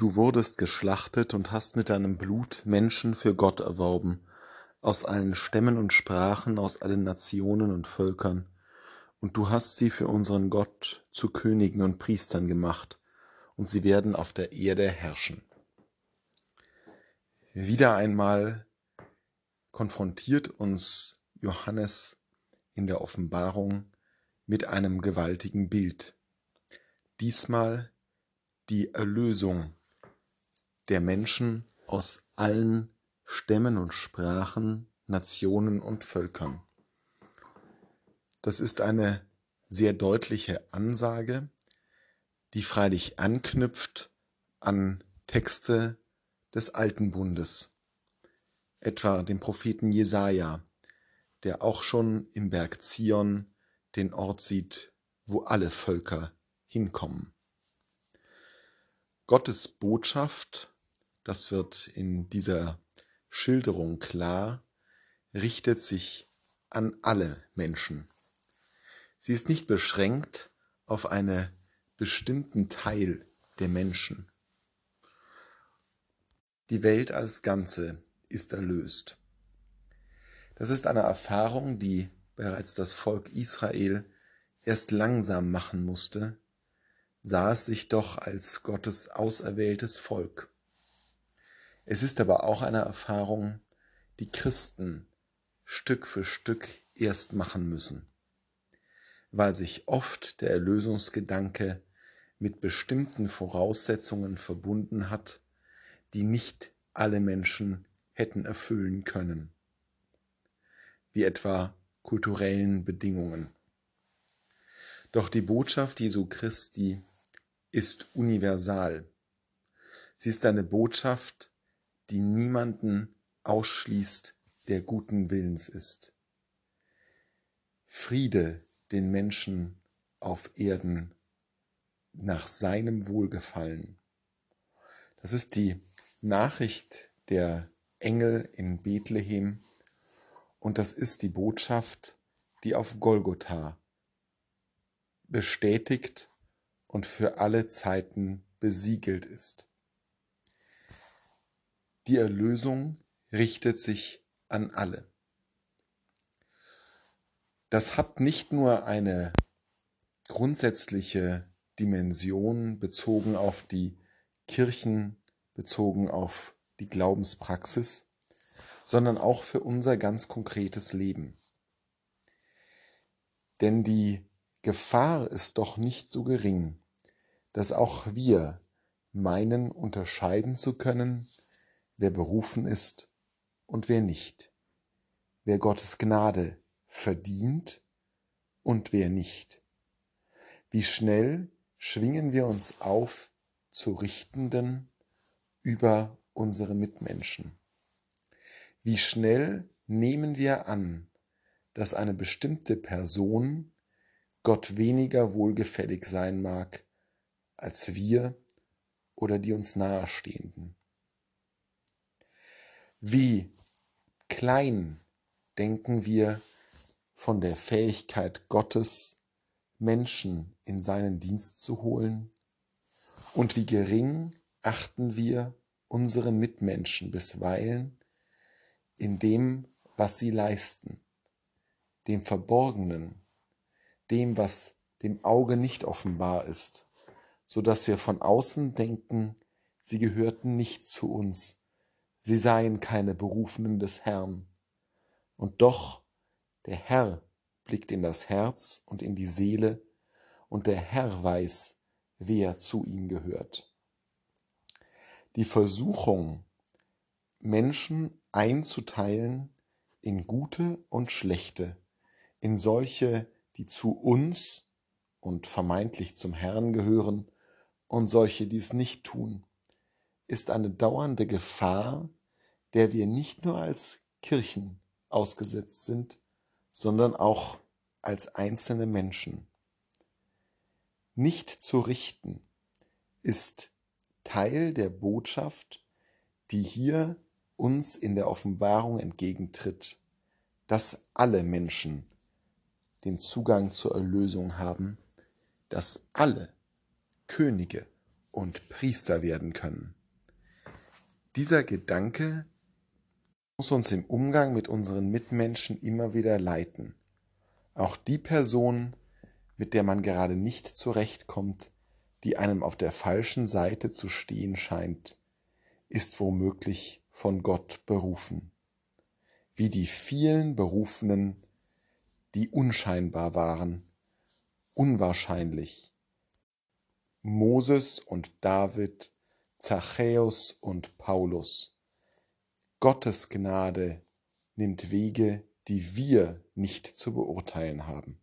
Du wurdest geschlachtet und hast mit deinem Blut Menschen für Gott erworben, aus allen Stämmen und Sprachen, aus allen Nationen und Völkern, und du hast sie für unseren Gott zu Königen und Priestern gemacht, und sie werden auf der Erde herrschen. Wieder einmal konfrontiert uns Johannes in der Offenbarung mit einem gewaltigen Bild. Diesmal die Erlösung der Menschen aus allen Stämmen und Sprachen, Nationen und Völkern. Das ist eine sehr deutliche Ansage, die freilich anknüpft an Texte des Alten Bundes, etwa dem Propheten Jesaja, der auch schon im Berg Zion den Ort sieht, wo alle Völker hinkommen. Gottes Botschaft das wird in dieser Schilderung klar, richtet sich an alle Menschen. Sie ist nicht beschränkt auf einen bestimmten Teil der Menschen. Die Welt als Ganze ist erlöst. Das ist eine Erfahrung, die bereits das Volk Israel erst langsam machen musste, sah es sich doch als Gottes auserwähltes Volk. Es ist aber auch eine Erfahrung, die Christen Stück für Stück erst machen müssen, weil sich oft der Erlösungsgedanke mit bestimmten Voraussetzungen verbunden hat, die nicht alle Menschen hätten erfüllen können, wie etwa kulturellen Bedingungen. Doch die Botschaft Jesu Christi ist universal. Sie ist eine Botschaft, die niemanden ausschließt, der guten Willens ist. Friede den Menschen auf Erden nach seinem Wohlgefallen. Das ist die Nachricht der Engel in Bethlehem und das ist die Botschaft, die auf Golgotha bestätigt und für alle Zeiten besiegelt ist. Die Erlösung richtet sich an alle. Das hat nicht nur eine grundsätzliche Dimension bezogen auf die Kirchen, bezogen auf die Glaubenspraxis, sondern auch für unser ganz konkretes Leben. Denn die Gefahr ist doch nicht so gering, dass auch wir meinen unterscheiden zu können, wer berufen ist und wer nicht, wer Gottes Gnade verdient und wer nicht. Wie schnell schwingen wir uns auf zu Richtenden über unsere Mitmenschen. Wie schnell nehmen wir an, dass eine bestimmte Person Gott weniger wohlgefällig sein mag als wir oder die uns nahestehenden. Wie klein denken wir von der Fähigkeit Gottes, Menschen in seinen Dienst zu holen? Und wie gering achten wir unsere Mitmenschen bisweilen in dem, was sie leisten, dem Verborgenen, dem, was dem Auge nicht offenbar ist, so dass wir von außen denken, sie gehörten nicht zu uns, sie seien keine Berufenen des Herrn. Und doch, der Herr blickt in das Herz und in die Seele, und der Herr weiß, wer zu ihm gehört. Die Versuchung, Menschen einzuteilen in gute und schlechte, in solche, die zu uns und vermeintlich zum Herrn gehören, und solche, die es nicht tun, ist eine dauernde Gefahr, der wir nicht nur als Kirchen ausgesetzt sind, sondern auch als einzelne Menschen. Nicht zu richten ist Teil der Botschaft, die hier uns in der Offenbarung entgegentritt, dass alle Menschen den Zugang zur Erlösung haben, dass alle Könige und Priester werden können. Dieser Gedanke muss uns im Umgang mit unseren Mitmenschen immer wieder leiten. Auch die Person, mit der man gerade nicht zurechtkommt, die einem auf der falschen Seite zu stehen scheint, ist womöglich von Gott berufen. Wie die vielen Berufenen, die unscheinbar waren, unwahrscheinlich. Moses und David, Zachäus und Paulus. Gottes Gnade nimmt Wege, die wir nicht zu beurteilen haben.